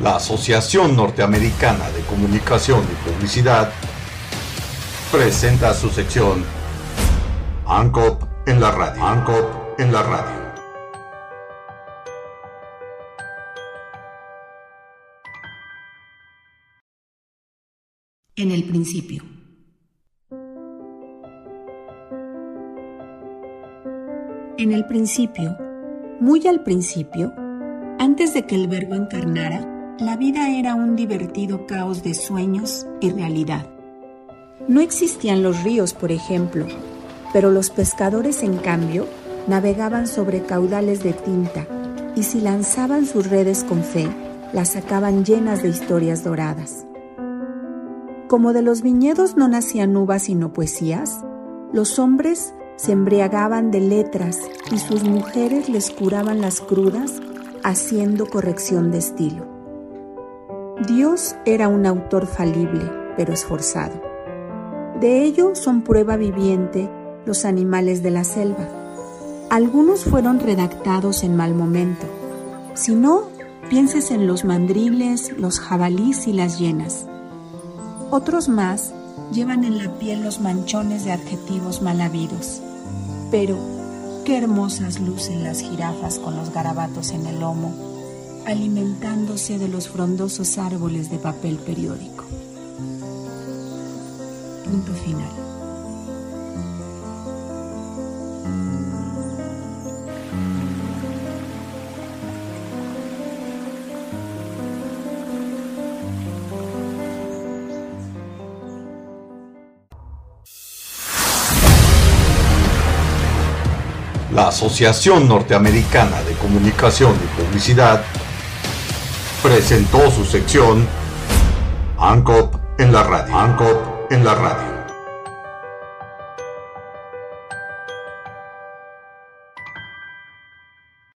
La Asociación Norteamericana de Comunicación y Publicidad presenta su sección ANCOP en la radio. ANCOP en la radio. En el principio. En el principio, muy al principio, antes de que el verbo encarnara, la vida era un divertido caos de sueños y realidad. No existían los ríos, por ejemplo, pero los pescadores, en cambio, navegaban sobre caudales de tinta y si lanzaban sus redes con fe, las sacaban llenas de historias doradas. Como de los viñedos no nacían uvas sino poesías, los hombres se embriagaban de letras y sus mujeres les curaban las crudas haciendo corrección de estilo. Dios era un autor falible, pero esforzado. De ello son prueba viviente los animales de la selva. Algunos fueron redactados en mal momento. Si no, pienses en los mandriles, los jabalís y las hienas. Otros más llevan en la piel los manchones de adjetivos mal habidos. Pero, qué hermosas lucen las jirafas con los garabatos en el lomo alimentándose de los frondosos árboles de papel periódico. Punto final. La Asociación Norteamericana de Comunicación y Publicidad presentó su sección ANCOP en la radio. ANCOP en la radio.